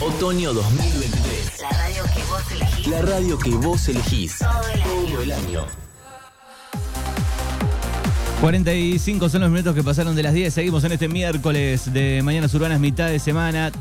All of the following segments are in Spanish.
Otoño 2023. La radio que vos elegís. La radio que vos elegís. Todo el año. Todo el año. 45 son los minutos que pasaron de las 10. Seguimos en este miércoles de Mañanas Urbanas, mitad de semana.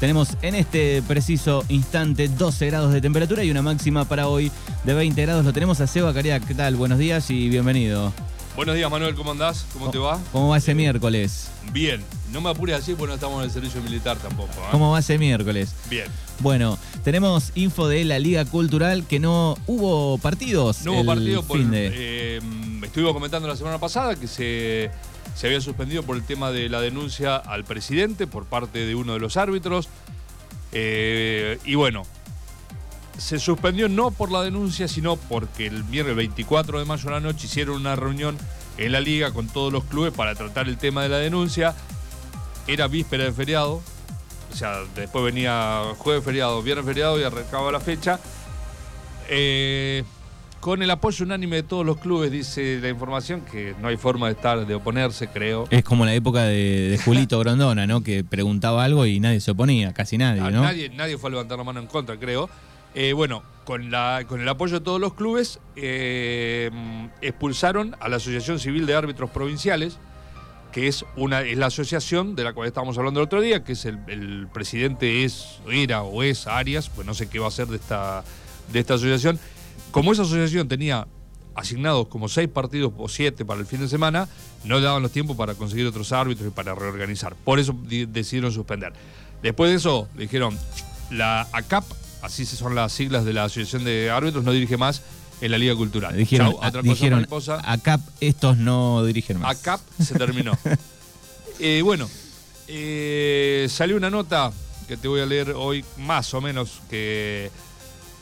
Tenemos en este preciso instante 12 grados de temperatura y una máxima para hoy de 20 grados. Lo tenemos a Seba Caria. ¿Qué tal? Buenos días y bienvenido. Buenos días, Manuel, ¿cómo andás? ¿Cómo te va? ¿Cómo va ese miércoles? Bien. No me apures así porque no estamos en el servicio militar tampoco. ¿eh? ¿Cómo va ese miércoles? Bien. Bueno, tenemos info de la Liga Cultural que no hubo partidos. No hubo el partido por. fin de- eh, estuvimos comentando la semana pasada que se, se había suspendido por el tema de la denuncia al presidente por parte de uno de los árbitros. Eh, y bueno, se suspendió no por la denuncia, sino porque el viernes 24 de mayo a la noche hicieron una reunión en la liga con todos los clubes para tratar el tema de la denuncia. Era víspera de feriado, o sea, después venía jueves feriado, viernes feriado y arrancaba la fecha. Eh, con el apoyo unánime de todos los clubes, dice la información, que no hay forma de estar, de oponerse, creo. Es como la época de, de Julito Grondona, ¿no? Que preguntaba algo y nadie se oponía, casi nadie, ¿no? Nadie, nadie fue a levantar la mano en contra, creo. Eh, bueno, con, la, con el apoyo de todos los clubes, eh, expulsaron a la Asociación Civil de Árbitros Provinciales, que es, una, es la asociación de la cual estábamos hablando el otro día, que es el, presidente es, era o es Arias, pues no sé qué va a hacer de esta, de esta asociación. Como esa asociación tenía asignados como seis partidos o siete para el fin de semana, no le daban los tiempos para conseguir otros árbitros y para reorganizar. Por eso di- decidieron suspender. Después de eso, dijeron, la ACAP, así son las siglas de la Asociación de Árbitros, no dirige más en la Liga Cultural. Dijeron, Chau, otra cosa, dijeron mariposa. acá estos no dirigen más. ACAP se terminó. Eh, bueno, eh, salió una nota que te voy a leer hoy, más o menos, que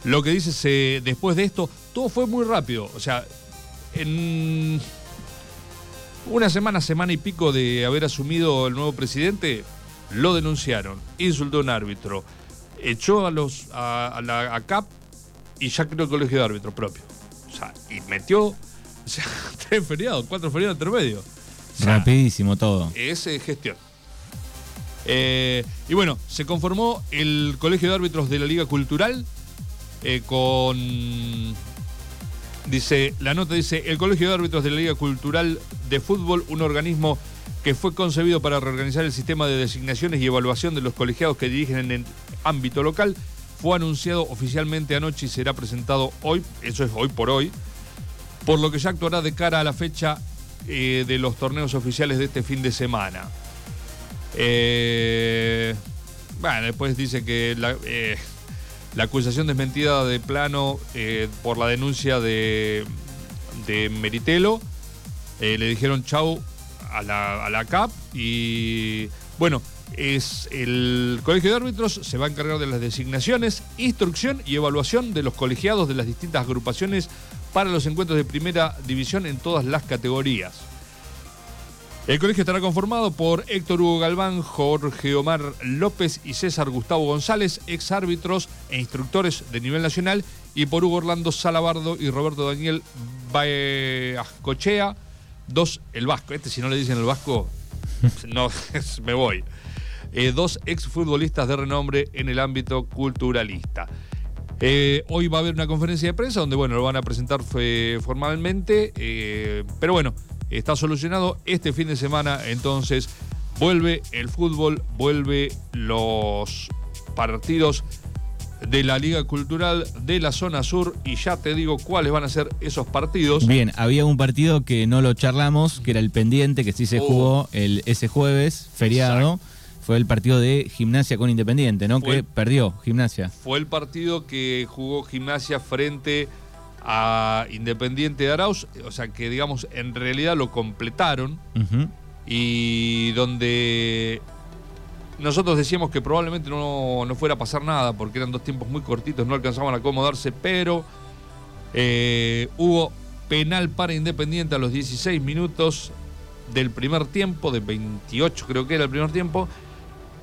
lo que dice se, después de esto, todo fue muy rápido. O sea, en una semana, semana y pico de haber asumido el nuevo presidente, lo denunciaron, insultó a un árbitro, echó a los a, a la ACAP y ya creó el colegio de árbitros propio. O sea, y metió o sea, tres feriados, cuatro feriados intermedios. O sea, Rapidísimo todo. es gestión. Eh, y bueno, se conformó el Colegio de Árbitros de la Liga Cultural eh, con. Dice, la nota dice, el Colegio de Árbitros de la Liga Cultural de Fútbol, un organismo que fue concebido para reorganizar el sistema de designaciones y evaluación de los colegiados que dirigen en el ámbito local, fue anunciado oficialmente anoche y será presentado hoy, eso es hoy por hoy, por lo que ya actuará de cara a la fecha eh, de los torneos oficiales de este fin de semana. Eh, bueno, después dice que la, eh, la acusación desmentida de plano por la denuncia de, de Meritelo, le dijeron chau a la, a la CAP y bueno, es el Colegio de Árbitros se va a encargar de las designaciones, instrucción y evaluación de los colegiados de las distintas agrupaciones para los encuentros de primera división en todas las categorías. El colegio estará conformado por Héctor Hugo Galván, Jorge Omar López y César Gustavo González, ex árbitros e instructores de nivel nacional, y por Hugo Orlando Salabardo y Roberto Daniel Baescochea, dos, el vasco, este si no le dicen el vasco, no, me voy. Eh, dos exfutbolistas de renombre en el ámbito culturalista. Eh, hoy va a haber una conferencia de prensa donde, bueno, lo van a presentar fe- formalmente, eh, pero bueno, está solucionado. Este fin de semana, entonces, vuelve el fútbol, vuelve los partidos de la Liga Cultural de la Zona Sur y ya te digo cuáles van a ser esos partidos. Bien, había un partido que no lo charlamos, que era el pendiente, que sí se Oh. jugó el, ese jueves, feriado. Fue el partido de gimnasia con Independiente, ¿no? Fue- Que perdió gimnasia. Fue el partido que jugó Gimnasia frente a Independiente de Arauz, o sea que digamos en realidad lo completaron y donde nosotros decíamos que probablemente no, no fuera a pasar nada porque eran dos tiempos muy cortitos, no alcanzaban a acomodarse, pero eh, hubo penal para Independiente a los 16 minutos del primer tiempo, de 28 creo que era el primer tiempo.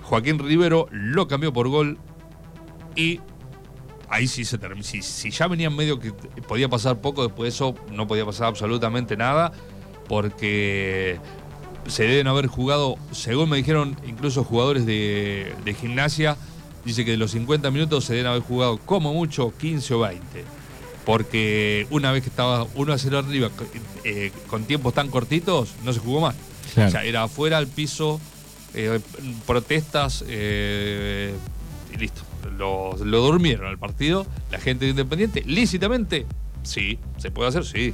Joaquín Rivero lo cambió por gol y ahí sí se terminó. Si, si ya venían medio que podía pasar poco, después de eso no podía pasar absolutamente nada, porque se deben haber jugado, según me dijeron incluso jugadores de, de gimnasia, dice que de los 50 minutos se deben haber jugado como mucho 15 o 20. Porque una vez que estaba 1 a 0 arriba, eh, con tiempos tan cortitos, no se jugó más. Claro. O sea, era afuera al piso, eh, protestas eh, y listo. Lo, lo durmieron al partido. La gente de Independiente, lícitamente, sí, se puede hacer, sí.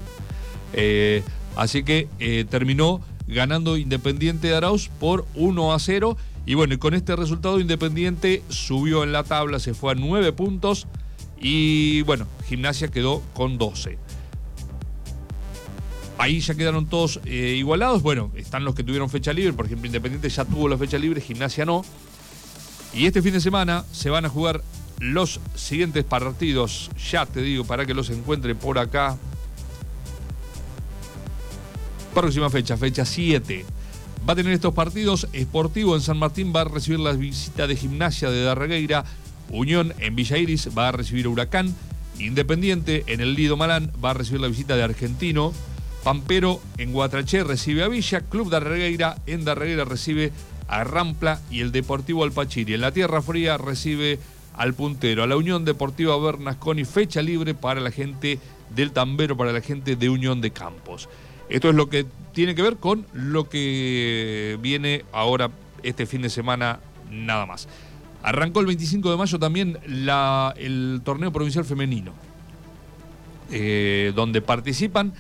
Así que terminó ganando Independiente de Arauz por 1 a 0. Y bueno, con este resultado Independiente subió en la tabla, se fue a 9 puntos. Y bueno, Gimnasia quedó con 12. Ahí ya quedaron todos eh, igualados. Bueno, están los que tuvieron fecha libre. Por ejemplo, Independiente ya tuvo la fecha libre, Gimnasia no. Y este fin de semana se van a jugar los siguientes partidos. Ya te digo, para que los encuentre por acá. Próxima fecha, fecha 7. Va a tener estos partidos. Esportivo en San Martín va a recibir la visita de Gimnasia de Darregueira. Unión en Villa Iris va a recibir a Huracán. Independiente en el Lido Malán va a recibir la visita de Argentino. Pampero en Guatraché recibe a Villa. Club Darregueira en Darregueira recibe a Rampla. Y el Deportivo Alpachiri en la Tierra Fría recibe al puntero. A la Unión Deportiva Bernasconi. Fecha libre para la gente del Tambero, para la gente de Unión de Campos. Esto es lo que tiene que ver con lo que viene ahora este fin de semana nada más. Arrancó el 25 de mayo también la- el torneo provincial femenino, eh, donde participan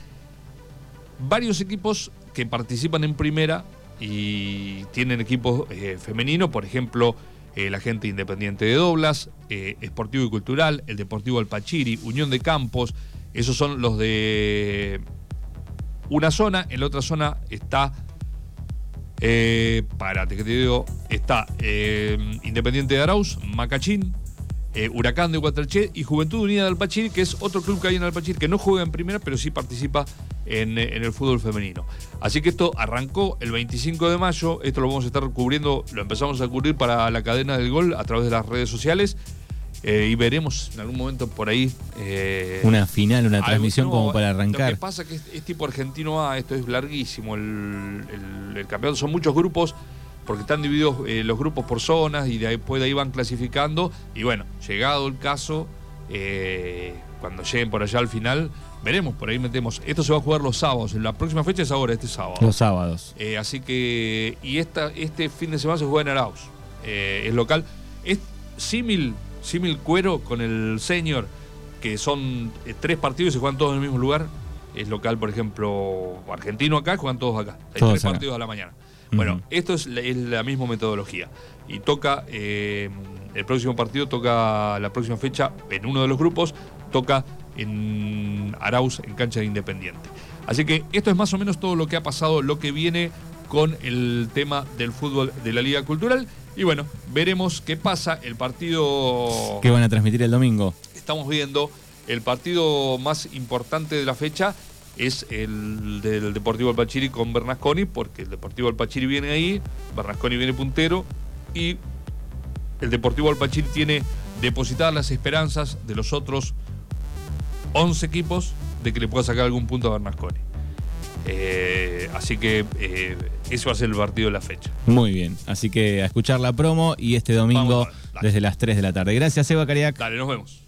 varios equipos que participan en primera y tienen equipos eh, femeninos, por ejemplo, eh, la gente independiente de Doblas, eh, Esportivo y Cultural, el Deportivo Alpachiri, Unión de Campos, esos son los de una zona, en la otra zona está, eh, párate que te digo, está eh, Independiente de Arauz, Macachín, eh, Huracán de Guatraché y Juventud Unida de Alpachir, que es otro club que hay en Alpachir que no juega en primera, pero sí participa en, eh, en el fútbol femenino. Así que esto arrancó el 25 de mayo, esto lo vamos a estar cubriendo, lo empezamos a cubrir para la cadena del gol a través de las redes sociales eh, y veremos en algún momento por ahí. eh, Una final, una transmisión como para Lo que arrancar. pasa es que es, es tipo Argentino A, esto es larguísimo. El, el- el campeonato son muchos grupos, porque están divididos eh, los grupos por zonas y de ahí, después de ahí van clasificando. Y bueno, llegado el caso, cuando lleguen por allá al final, veremos, por ahí metemos. Esto se va a jugar los sábados. La próxima fecha es ahora, este sábado. Los sábados. Eh, así que, y esta, este fin de semana se juega en Arauz. Eh, es local. Es símil, símil cuero con el senior, que son eh, tres partidos y se juegan todos en el mismo lugar. Es local, por ejemplo, argentino acá, juegan todos acá. Hay Todos tres acá. partidos a la mañana. Bueno, esto es la, es la misma metodología. Y toca, eh, el próximo partido toca, la próxima fecha, en uno de los grupos, toca en Arauz, en cancha de Independiente. Así que esto es más o menos todo lo que ha pasado, lo que viene con el tema del fútbol de la Liga Cultural. Y bueno, veremos qué pasa. El partido ¿Qué van a transmitir el domingo? estamos viendo, el partido más importante de la fecha es el del Deportivo Alpachiri con Bernasconi, porque el Deportivo Alpachiri viene ahí, Bernasconi viene puntero y el Deportivo Alpachiri tiene depositadas las esperanzas de los otros 11 equipos de que le pueda sacar algún punto a Bernasconi. Eh, así que eh, a ser el partido de la fecha. Muy bien. Así que a escuchar la promo y este domingo Vamos, desde las 3 de la tarde. Gracias, Eva Cariac. Dale, nos vemos.